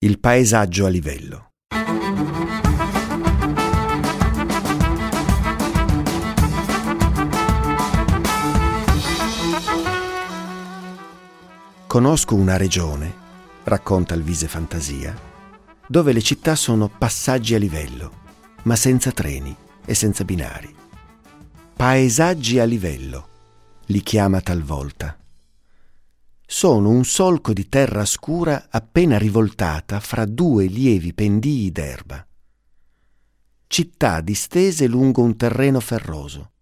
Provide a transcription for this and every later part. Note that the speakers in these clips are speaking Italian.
Il paesaggio a livello. Conosco una regione, racconta il Vise Fantasia, dove le città sono passaggi a livello, ma senza treni e senza binari. Paesaggi a livello, li chiama talvolta sono un solco di terra scura appena rivoltata fra due lievi pendii d'erba. Città distese lungo un terreno ferroso.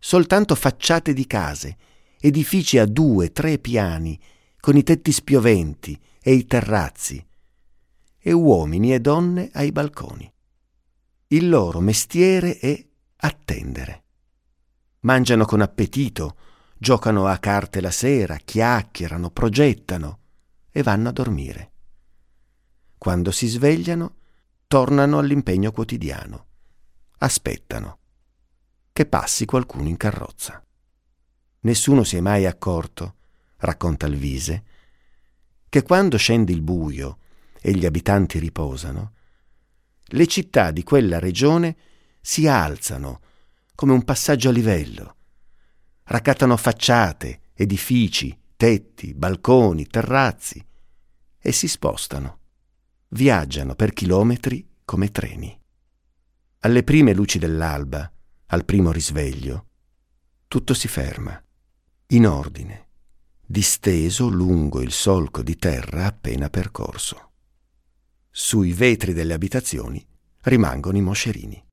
Soltanto facciate di case, edifici a due, tre piani, con i tetti spioventi e i terrazzi, e uomini e donne ai balconi. Il loro mestiere è attendere. Mangiano con appetito, giocano a carte la sera, chiacchierano, progettano e vanno a dormire. Quando si svegliano, tornano all'impegno quotidiano. Aspettano che passi qualcuno in carrozza. Nessuno si è mai accorto, racconta il Vise, che quando scende il buio e gli abitanti riposano, le città di quella regione si alzano come un passaggio a livello raccattano facciate, edifici, tetti, balconi, terrazzi e si spostano. Viaggiano per chilometri come treni. Alle prime luci dell'alba, al primo risveglio, tutto si ferma, in ordine, disteso lungo il solco di terra appena percorso. Sui vetri delle abitazioni rimangono i moscerini.